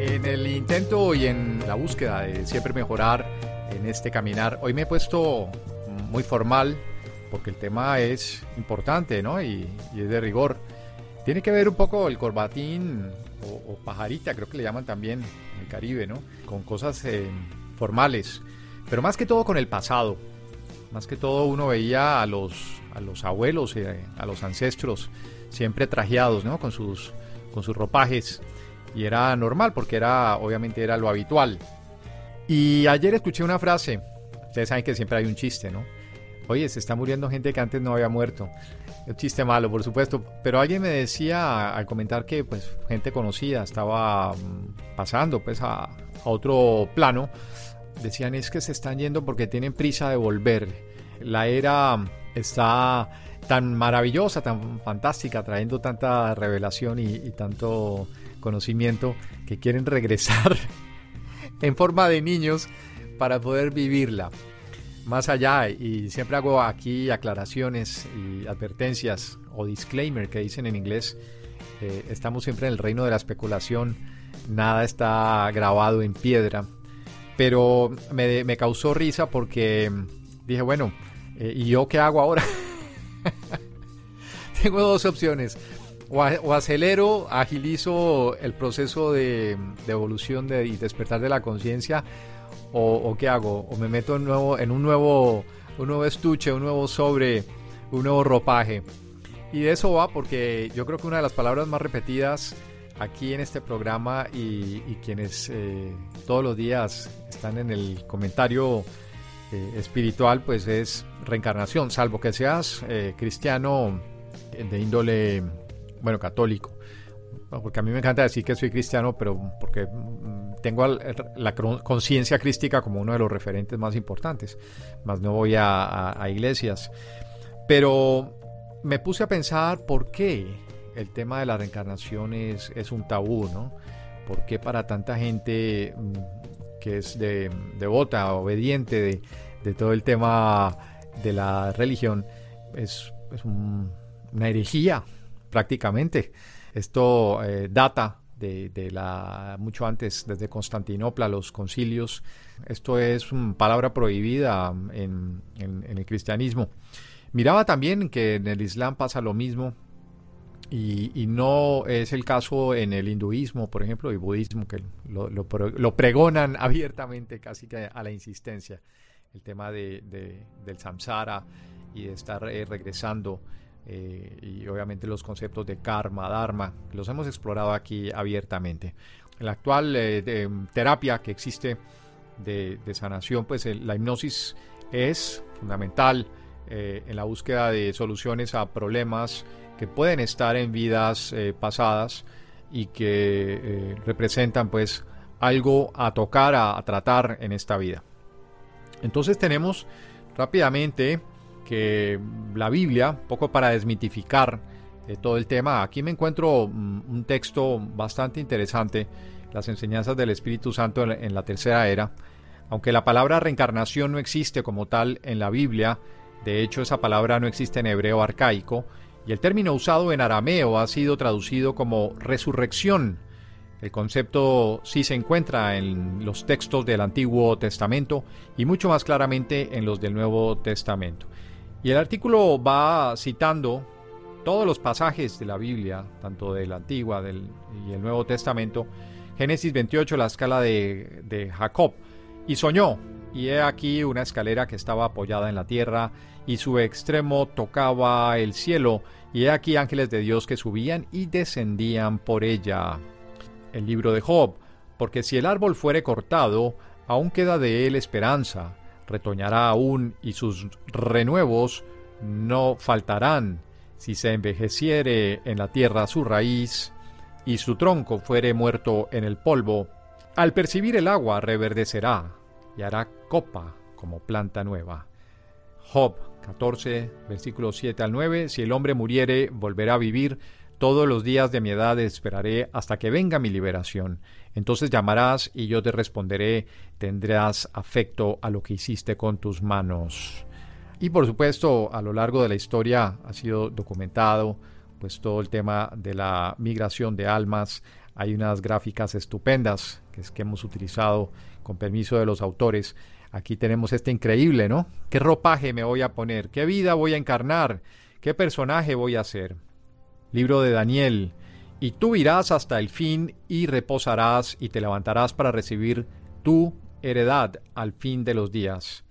En el intento y en la búsqueda de siempre mejorar en este caminar, hoy me he puesto muy formal porque el tema es importante ¿no? y, y es de rigor. Tiene que ver un poco el corbatín o, o, pajarita, creo que le llaman también en el Caribe, ¿no? Con cosas eh, formales, pero más que todo con el pasado. Más que todo uno veía a los, a los abuelos, eh, a los ancestros, siempre trajeados, ¿no? Con sus, con sus ropajes. Y era normal porque era, obviamente era lo habitual. Y ayer escuché una frase, ustedes saben que siempre hay un chiste, ¿no? Oye, se está muriendo gente que antes no había muerto. Un chiste malo, por supuesto. Pero alguien me decía al comentar que pues gente conocida estaba mm, pasando pues a, otro plano. Decían es que se están yendo porque tienen prisa de volver. La era está tan maravillosa, tan fantástica, trayendo tanta revelación y tanto conocimiento que quieren regresar en forma de niños para poder vivirla más allá y siempre hago aquí aclaraciones y advertencias o disclaimer que dicen en inglés. Eh, estamos siempre en el reino de la especulación, nada está grabado en piedra. Pero me, me causó risa porque dije, bueno, eh, ¿y yo qué hago ahora? Tengo dos opciones. O, o, acelero, agilizo el proceso de, de evolución de, y despertar de la conciencia o, o, qué hago o me meto en, nuevo, en un nuevo un nuevo estuche un nuevo sobre un nuevo ropaje y de eso va porque yo creo que una de las palabras más repetidas aquí en este programa y, y quienes eh, todos los días están en el comentario eh, espiritual pues es reencarnación salvo que seas eh, cristiano de índole bueno católico. Porque a mí me encanta decir que soy cristiano, pero porque tengo la conciencia crística como uno de los referentes más importantes, más no voy a, iglesias. Pero me puse a pensar por qué el tema de la reencarnación es, es un tabú, ¿no? ¿Por qué para tanta gente que es de, devota, obediente de, de, todo el tema de la religión, es, es un, una herejía prácticamente? Esto eh, data de, la mucho antes, desde Constantinopla, los concilios. Esto es una palabra prohibida en, en, el cristianismo. Miraba también que en el Islam pasa lo mismo y, no es el caso en el hinduismo, por ejemplo, y budismo, que lo, pregonan abiertamente, casi que a la insistencia, el tema de, del samsara y de estar eh, regresando eh, y obviamente los conceptos de karma, dharma, los hemos explorado aquí abiertamente. En la actual eh, de, terapia que existe de, de sanación, pues el, la hipnosis es fundamental eh, en la búsqueda de soluciones a problemas que pueden estar en vidas eh, pasadas y que eh, representan pues algo a tocar, a, a tratar en esta vida. Entonces tenemos rápidamente que la Biblia, poco para desmitificar eh, todo el tema, aquí me encuentro um, un texto bastante interesante, las enseñanzas del Espíritu Santo en la tercera era. Aunque la palabra reencarnación no existe como tal en la Biblia, de hecho esa palabra no existe en hebreo arcaico, y el término usado en arameo ha sido traducido como resurrección, El concepto sí se encuentra en los textos del Antiguo Testamento y mucho más claramente en los del Nuevo Testamento. Y el artículo va citando todos los pasajes de la Biblia, tanto del Antiguo y el Nuevo Testamento, Génesis 28, la escala de, de Jacob, y soñó, y he aquí una escalera que estaba apoyada en la tierra, y su extremo tocaba el cielo, y he aquí ángeles de Dios que subían y descendían por ella. El libro de Job, porque si el árbol fuere cortado, aún queda de él esperanza, retoñará aún, y sus renuevos no faltarán. Si se envejeciere en la tierra su raíz, y su tronco fuere muerto en el polvo, al percibir el agua reverdecerá, y hará copa como planta nueva. Job 14, versículos 7 al 9, Si el hombre muriere, volverá a vivir, todos los días de mi edad esperaré hasta que venga mi liberación. Entonces llamarás y yo te responderé, tendrás afecto a lo que hiciste con tus manos. Y por supuesto, a lo largo de la historia ha sido documentado pues todo el tema de la migración de almas. Hay unas gráficas estupendas que, es que hemos utilizado con permiso de los autores. Aquí tenemos este increíble, ¿no? ¿Qué ropaje me voy a poner? ¿Qué vida voy a encarnar? ¿Qué personaje voy a ser? Libro de Daniel. Y tú irás hasta el fin y reposarás y te levantarás para recibir tu heredad al fin de los días.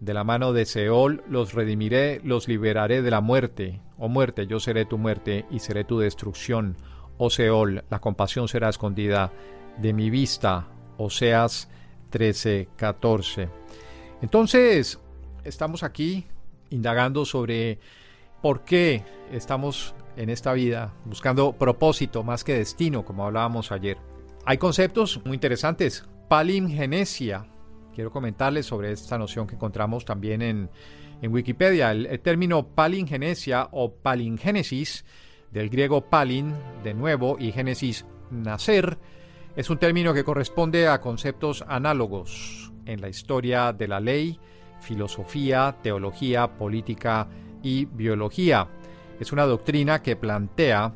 De la mano de Seol los redimiré, los liberaré de la muerte. Oh muerte, yo seré tu muerte y seré tu destrucción. Oh Seol, la compasión será escondida de mi vista. Oseas 13, 14. Entonces, estamos aquí indagando sobre por qué estamos en esta vida buscando propósito más que destino, como hablábamos ayer. Hay conceptos muy interesantes. Palingenesia, quiero comentarles sobre esta noción que encontramos también en, Wikipedia. El, término palingenesia o palingénesis, del griego palin, de nuevo, y génesis, nacer, es un término que corresponde a conceptos análogos en la historia de la ley, filosofía, teología, política y biología. Es una doctrina que plantea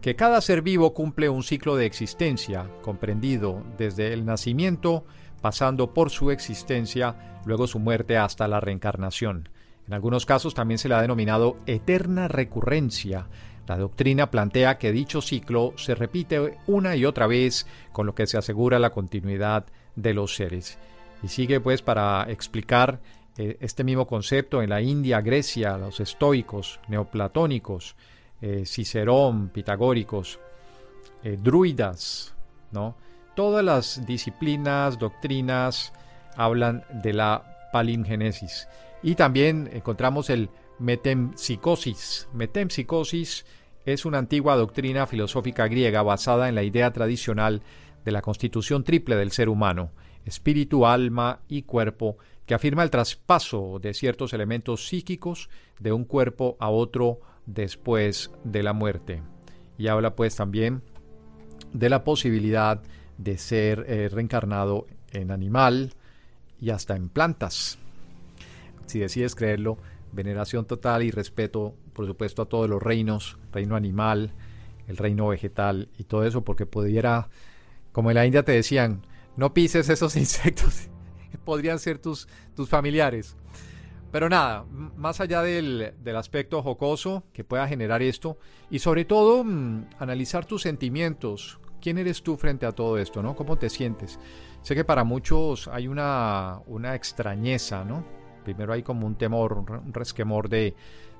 que cada ser vivo cumple un ciclo de existencia, comprendido desde el nacimiento pasando por su existencia, luego su muerte hasta la reencarnación. En algunos casos también se le ha denominado eterna recurrencia. La doctrina plantea que dicho ciclo se repite una y otra vez, con lo que se asegura la continuidad de los seres. Y sigue pues para explicar eh, este mismo concepto en la India, Grecia, los estoicos, neoplatónicos, eh, Cicerón, pitagóricos, eh, druidas, ¿no? todas las disciplinas, doctrinas hablan de la palimgenesis. Y también encontramos el metempsicosis. Metempsicosis es una antigua doctrina filosófica griega basada en la idea tradicional de la constitución triple del ser humano, espíritu, alma y cuerpo, que afirma el traspaso de ciertos elementos psíquicos de un cuerpo a otro después de la muerte. Y habla pues también de la posibilidad de ser eh, reencarnado en animal y hasta en plantas. Si decides creerlo, veneración total y respeto, por supuesto, a todos los reinos, reino animal, el reino vegetal y todo eso, porque pudiera, como en la India te decían, no pises esos insectos, podrían ser tus, tus familiares. Pero nada, más allá del, del, aspecto jocoso que pueda generar esto, y sobre todo mm, analizar tus sentimientos, ¿Quién eres tú frente a todo esto, no? ¿Cómo te sientes? Sé que para muchos hay una, una extrañeza, ¿no? Primero hay como un temor, un resquemor de,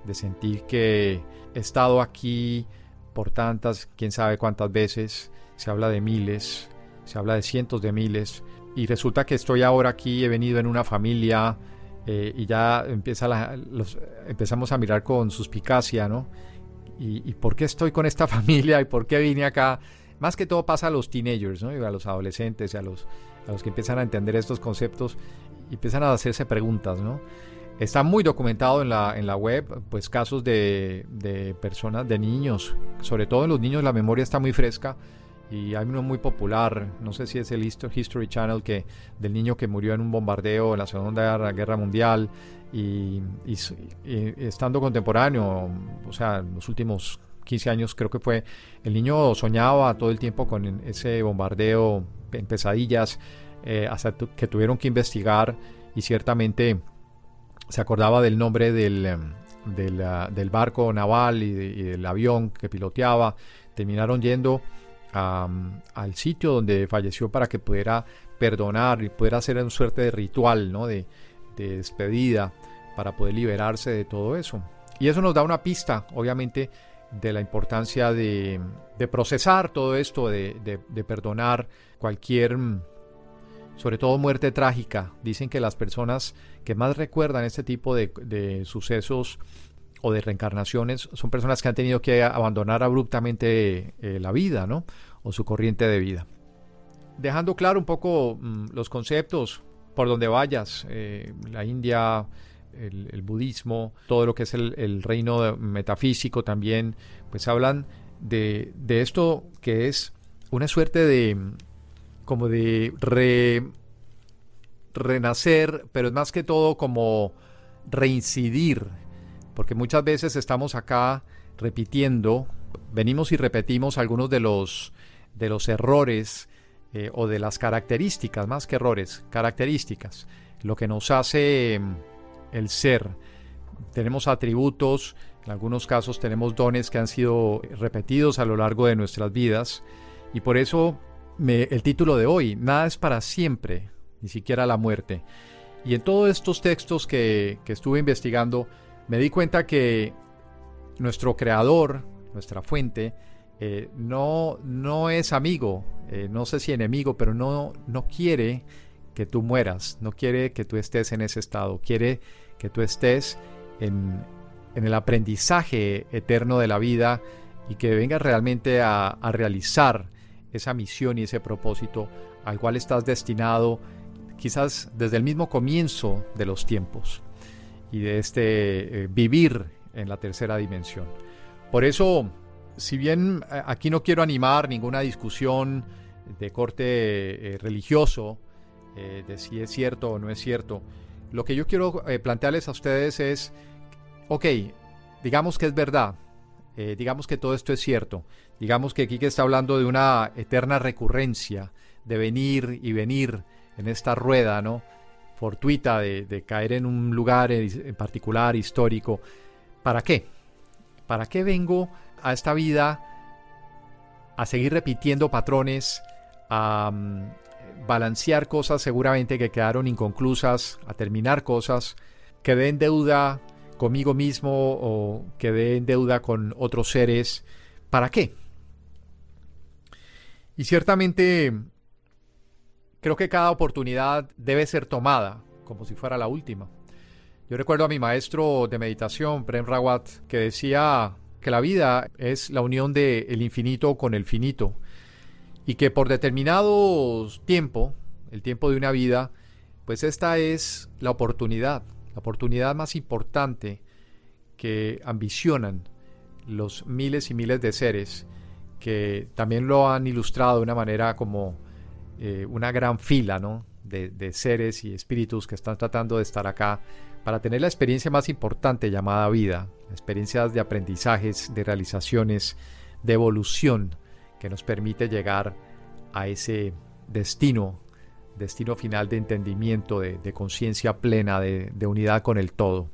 de sentir que he estado aquí por tantas, quién sabe cuántas veces, se habla de miles, se habla de cientos de miles, y resulta que estoy ahora aquí, he venido en una familia, eh, y ya empieza los, empezamos a mirar con suspicacia, ¿no? Y, ¿Y por qué estoy con esta familia? ¿Y por qué vine acá? Más que todo pasa a los teenagers, ¿no? Y a los adolescentes y a los, a los que empiezan a entender estos conceptos y empiezan a hacerse preguntas, ¿no? Está muy documentado en la, en la web, pues casos de, de personas, de niños, sobre todo en los niños la memoria está muy fresca y hay uno muy popular, no sé si es el History Channel, que del niño que murió en un bombardeo en la Segunda Guerra Mundial y, y, estando contemporáneo, o sea, los últimos 15 años creo que fue, el niño soñaba todo el tiempo con ese bombardeo en pesadillas, eh, hasta que tuvieron que investigar y ciertamente se acordaba del nombre del, del, barco naval y, del avión que piloteaba. Terminaron yendo al sitio donde falleció para que pudiera perdonar y pudiera hacer una suerte de ritual, ¿no? de, despedida para poder liberarse de todo eso. Y eso nos da una pista, obviamente, de la importancia de, procesar todo esto, de, perdonar cualquier, sobre todo muerte trágica. Dicen que las personas que más recuerdan este tipo de, sucesos o de reencarnaciones son personas que han tenido que abandonar abruptamente eh, la vida, ¿no? O su corriente de vida. Dejando claro un poco mm, los conceptos por donde vayas, eh, la India, el, budismo, todo lo que es el, reino metafísico también, pues hablan de, esto que es una suerte de como de renacer, pero es más que todo como reincidir, porque muchas veces estamos acá repitiendo, venimos y repetimos algunos de los, de los errores eh, o de las características, más que errores, características, lo que nos hace el ser. Tenemos atributos, en algunos casos tenemos dones que han sido repetidos a lo largo de nuestras vidas y por eso el título de hoy, Nada es para siempre, ni siquiera la muerte. Y en todos estos textos que, estuve investigando, me di cuenta que nuestro creador, nuestra fuente, eh, no, no es amigo, eh, no sé si enemigo, pero no, no quiere que tú mueras, no quiere que tú estés en ese estado, quiere que tú estés en, el aprendizaje eterno de la vida y que vengas realmente a, realizar esa misión y ese propósito al cual estás destinado quizás desde el mismo comienzo de los tiempos y de este eh, vivir en la tercera dimensión. Por eso, si bien eh, aquí no quiero animar ninguna discusión de corte eh, religioso, de si es cierto o no es cierto, lo que yo quiero plantearles a ustedes es, ok, digamos que es verdad, digamos que todo esto es cierto, digamos que Kike está hablando de una eterna recurrencia, de venir y venir en esta rueda, ¿no? Fortuita de, caer en un lugar en particular histórico. ¿Para qué? ¿Para qué vengo a esta vida a seguir repitiendo patrones, a, balancear cosas seguramente que quedaron inconclusas, a terminar cosas, quedé en deuda conmigo mismo o quedé en deuda con otros seres. ¿Para qué? Y ciertamente creo que cada oportunidad debe ser tomada como si fuera la última. Yo recuerdo a mi maestro de meditación, Prem Rawat, que decía que la vida es la unión del el infinito con el finito y que por determinado tiempo, el tiempo de una vida, pues esta es la oportunidad, la oportunidad más importante que ambicionan los miles y miles de seres que también lo han ilustrado de una manera como eh, una gran fila ¿no? de, de seres y espíritus que están tratando de estar acá para tener la experiencia más importante llamada vida, experiencias de aprendizajes, de realizaciones, de evolución, que nos permite llegar a ese destino, destino final de entendimiento, de, conciencia plena, de, unidad con el todo.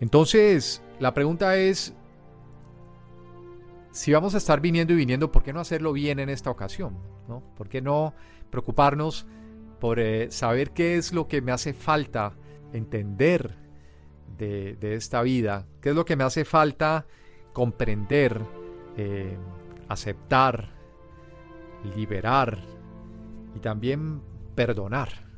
Entonces, la pregunta es, si vamos a estar viniendo y viniendo, ¿por qué no hacerlo bien en esta ocasión? ¿no? ¿Por qué no preocuparnos por eh, saber qué es lo que me hace falta entender de, esta vida? ¿Qué es lo que me hace falta comprender? Eh, aceptar, liberar y también perdonar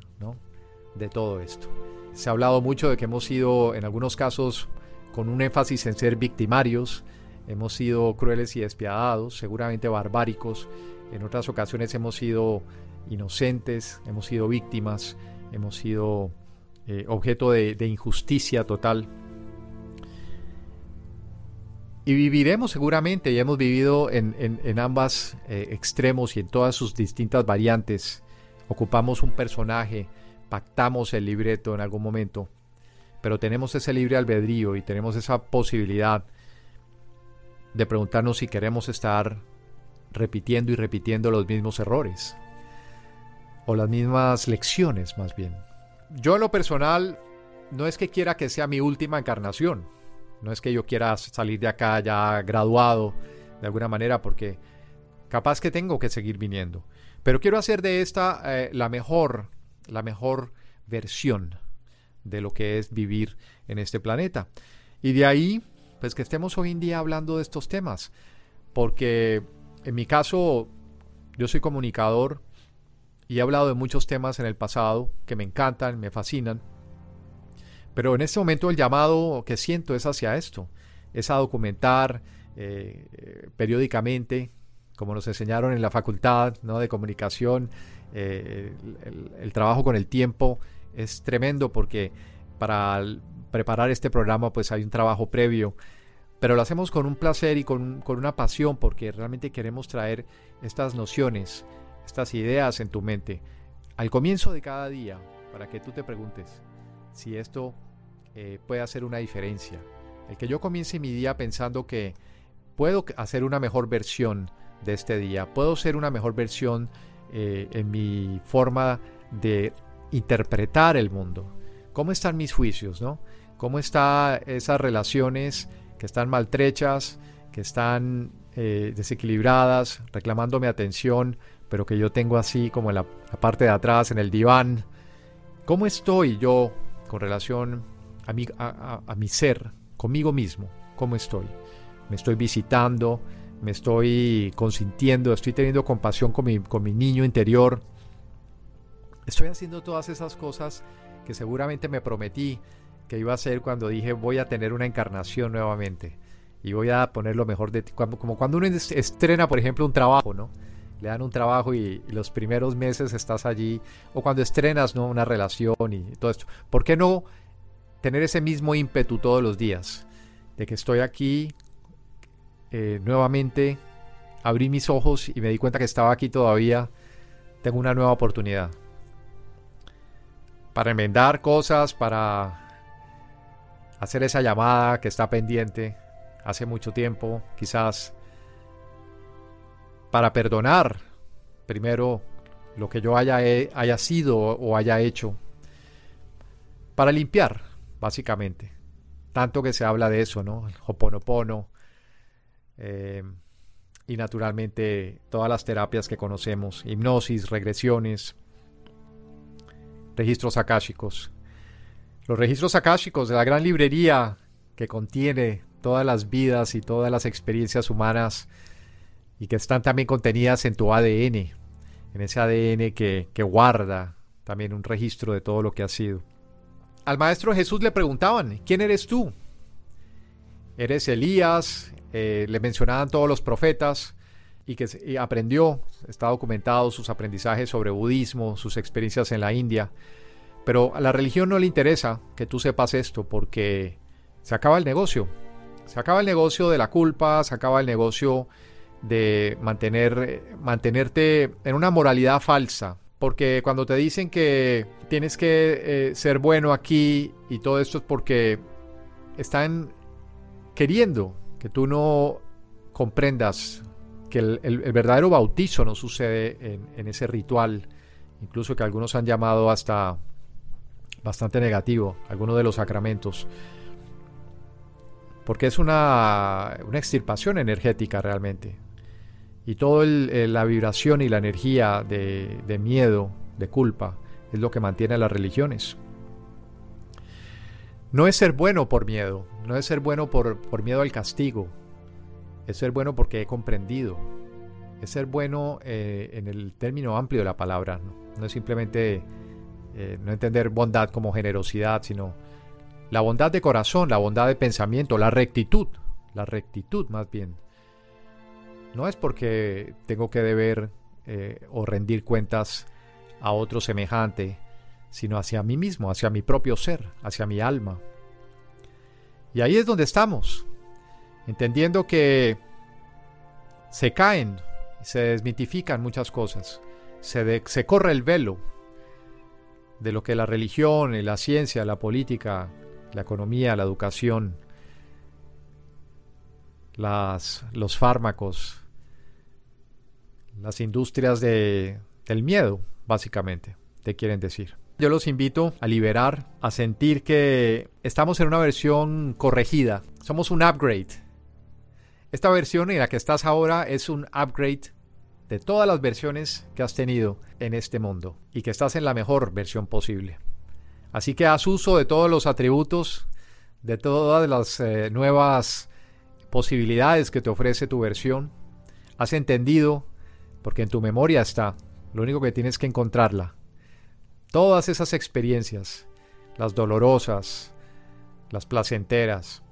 de todo esto. Se ha hablado mucho de que hemos sido, en algunos casos, con un énfasis en ser victimarios, hemos sido crueles y despiadados, seguramente barbáricos, en otras ocasiones hemos sido inocentes, hemos sido víctimas, hemos sido eh, objeto de injusticia total. Y viviremos seguramente, y hemos vivido en, en, ambas eh, extremos y en todas sus distintas variantes. Ocupamos un personaje, pactamos el libreto en algún momento, pero tenemos ese libre albedrío y tenemos esa posibilidad de preguntarnos si queremos estar repitiendo y repitiendo los mismos errores o las mismas lecciones más bien. Yo en lo personal no es que quiera que sea mi última encarnación, no es que yo quiera salir de acá ya graduado de alguna manera porque capaz que tengo que seguir viniendo, pero quiero hacer de esta eh, la mejor, la mejor versión de lo que es vivir en este planeta. Y de ahí, pues que estemos hoy en día hablando de estos temas, porque en mi caso, yo soy comunicador y he hablado de muchos temas en el pasado que me encantan, me fascinan, pero en este momento el llamado que siento es hacia esto, es a documentar eh, periódicamente, como nos enseñaron en la facultad ¿no? de comunicación, eh, el, trabajo con el tiempo es tremendo porque para preparar este programa pues hay un trabajo previo, pero lo hacemos con un placer y con, con una pasión porque realmente queremos traer estas nociones, estas ideas en tu mente al comienzo de cada día para que tú te preguntes si esto eh, puede hacer una diferencia. El que yo comience mi día pensando que puedo hacer una mejor versión de este día, puedo ser una mejor versión eh, en mi forma de interpretar el mundo. ¿Cómo están mis juicios, no? ¿Cómo están esas relaciones que están maltrechas, que están eh, desequilibradas, reclamando mi atención, pero que yo tengo así como en la, parte de atrás, en el diván? ¿Cómo estoy yo con relación a mi, a mi ser, conmigo mismo? ¿Cómo estoy? ¿Me estoy visitando? me estoy consintiendo, estoy teniendo compasión con mi, con mi niño interior. Estoy haciendo todas esas cosas que seguramente me prometí que iba a hacer cuando dije voy a tener una encarnación nuevamente y voy a poner lo mejor de ti. Como cuando uno estrena, por ejemplo, un trabajo, ¿no? Le dan un trabajo y, los primeros meses estás allí, o cuando estrenas, ¿no? Una relación y todo esto. ¿Por qué no tener ese mismo ímpetu todos los días? De que estoy aquí eh, nuevamente abrí mis ojos y me di cuenta que estaba aquí todavía. Tengo una nueva oportunidad. Para enmendar cosas, para hacer esa llamada que está pendiente hace mucho tiempo, quizás para perdonar primero lo que yo haya, haya sido o haya hecho, para limpiar, básicamente. Tanto que se habla de eso, ¿no? El hoponopono, eh, y naturalmente todas las terapias que conocemos, hipnosis, regresiones, registros akáshicos. Los registros akáshicos de la gran librería que contiene todas las vidas y todas las experiencias humanas y que están también contenidas en tu ADN, en ese ADN que, que guarda también un registro de todo lo que ha sido. Al maestro Jesús le preguntaban, ¿quién eres tú? ¿Eres Elías? Eh, le mencionaban todos los profetas y que aprendió, está documentado sus aprendizajes sobre budismo, sus experiencias en la India. Pero a la religión no le interesa que tú sepas esto porque se acaba el negocio. Se acaba el negocio de la culpa, se acaba el negocio de mantener, mantenerte en una moralidad falsa. Porque cuando te dicen que tienes que eh, ser bueno aquí y todo esto es porque están queriendo que tú no comprendas que el, verdadero bautizo no sucede en, ese ritual, incluso que algunos han llamado hasta bastante negativo, algunos de los sacramentos, porque es una, una extirpación energética realmente. Y toda la vibración y la energía de, miedo, de culpa, es lo que mantiene a las religiones. No es ser bueno por miedo, no es ser bueno por, por miedo al castigo, es ser bueno porque he comprendido, es ser bueno eh, en el término amplio de la palabra, no, es simplemente eh, no entender bondad como generosidad, sino la bondad de corazón, la bondad de pensamiento, la rectitud, la rectitud más bien. No es porque tengo que deber eh, o rendir cuentas a otro semejante, sino hacia mí mismo, hacia mi propio ser, hacia mi alma. Y ahí es donde estamos, entendiendo que se caen, se desmitifican muchas cosas, se, se corre el velo de lo que la religión, la ciencia, la política, la economía, la educación las, los fármacos, las industrias de, del miedo, básicamente, te quieren decir. Yo los invito a liberar, a sentir que estamos en una versión corregida. Somos un upgrade. Esta versión en la que estás ahora es un upgrade de todas las versiones que has tenido en este mundo y que estás en la mejor versión posible. Así que haz uso de todos los atributos, de todas las eh, nuevas posibilidades que te ofrece tu versión. Has entendido, porque en tu memoria está, lo único que tienes que encontrarla. Todas esas experiencias, las dolorosas, las placenteras,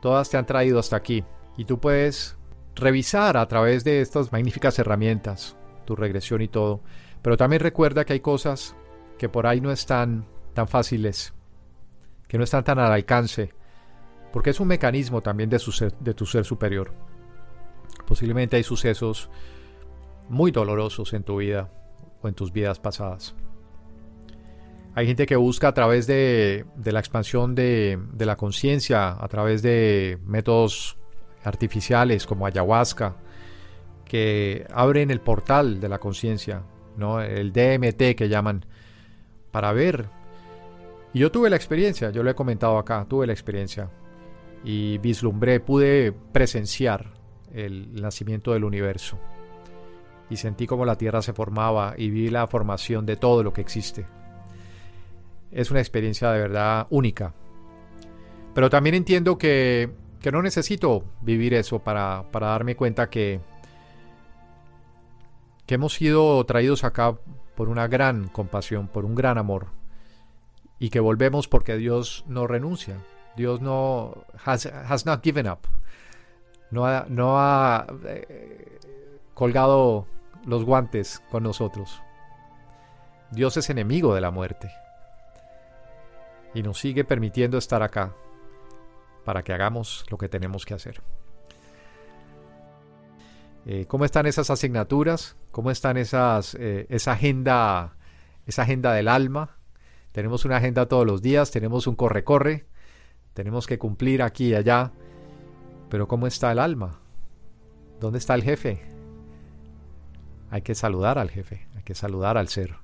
todas te han traído hasta aquí. Y tú puedes revisar a través de estas magníficas herramientas tu regresión y todo. Pero también recuerda que hay cosas que por ahí no están tan fáciles, que no están tan al alcance, porque es un mecanismo también de, tu ser superior. Posiblemente hay sucesos muy dolorosos en tu vida o en tus vidas pasadas. Hay gente que busca a través de, la expansión de la conciencia, a través de métodos artificiales como ayahuasca, que abren el portal de la conciencia, ¿no? el DMT que llaman, para ver y yo tuve la experiencia, yo lo he comentado acá, tuve la experiencia y vislumbré, pude presenciar el nacimiento del universo y sentí como la Tierra se formaba y vi la formación de todo lo que existe. Es una experiencia de verdad única. Pero también entiendo que, que no necesito vivir eso para, para darme cuenta que, que hemos sido traídos acá por una gran compasión, por un gran amor y que volvemos porque Dios no renuncia. Dios no has, has not given up. No ha, no ha eh, colgado los guantes con nosotros. Dios es enemigo de la muerte y nos sigue permitiendo estar acá para que hagamos lo que tenemos que hacer. Eh, ¿Cómo están esas asignaturas? ¿Cómo están eh, esa agenda, esa agenda del alma? Tenemos una agenda todos los días, tenemos un corre-corre, tenemos que cumplir aquí y allá. Pero ¿cómo está el alma? ¿Dónde está el jefe? Hay que saludar al jefe, hay que saludar al ser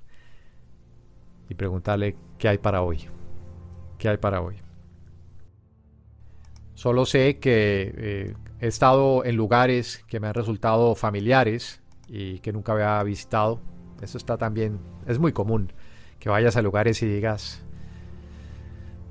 y preguntarle qué hay para hoy. ¿Qué hay para hoy? Solo sé que eh, he estado en lugares que me han resultado familiares y que nunca había visitado. Eso está también, es muy común que vayas a lugares y digas,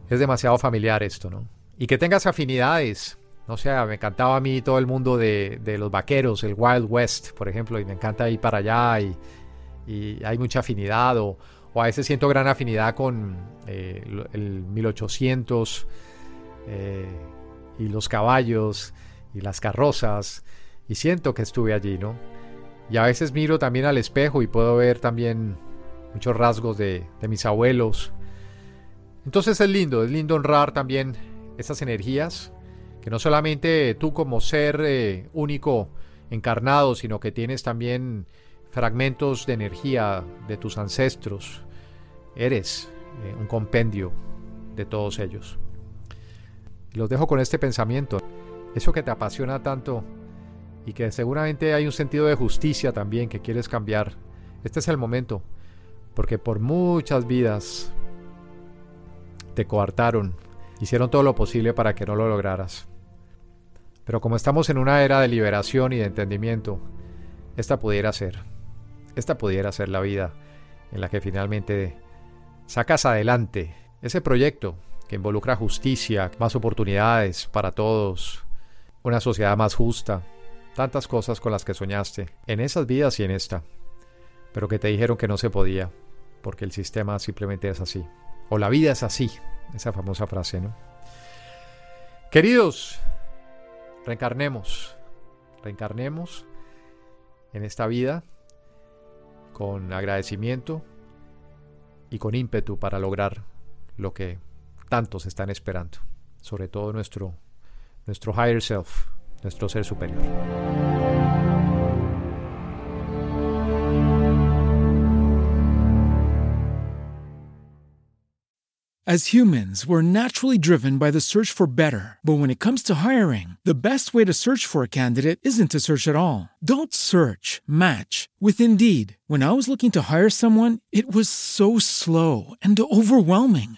es demasiado familiar esto, ¿no? Y que tengas afinidades. No sé, me encantaba a mí todo el mundo de, los vaqueros, el Wild West, por ejemplo, y me encanta ir para allá y, hay mucha afinidad, o, a veces siento gran afinidad con eh, el 1800 eh, y los caballos y las carrozas, y siento que estuve allí, ¿no? Y a veces miro también al espejo y puedo ver también muchos rasgos de, mis abuelos. Entonces es lindo, es lindo honrar también esas energías, que no solamente tú como ser eh, único encarnado, sino que tienes también fragmentos de energía de tus ancestros. Eres eh, un compendio de todos ellos. Los dejo con este pensamiento. Eso que te apasiona tanto y que seguramente hay un sentido de justicia también que quieres cambiar. Este es el momento porque por muchas vidas te coartaron, hicieron todo lo posible para que no lo lograras. Pero como estamos en una era de liberación y de entendimiento, esta pudiera ser, esta pudiera ser la vida en la que finalmente sacas adelante ese proyecto que involucra justicia, más oportunidades para todos, una sociedad más justa, tantas cosas con las que soñaste, en esas vidas y en esta pero que te dijeron que no se podía, porque el sistema simplemente es así. O la vida es así, esa famosa frase, ¿no? Queridos, reencarnemos, reencarnemos en esta vida con agradecimiento y con ímpetu para lograr lo que tantos están esperando, sobre todo nuestro, nuestro higher self, nuestro ser superior. As humans, we're naturally driven by the search for better. But when it comes to hiring, the best way to search for a candidate isn't to search at all. Don't search, match with Indeed. When I was looking to hire someone, it was so slow and overwhelming.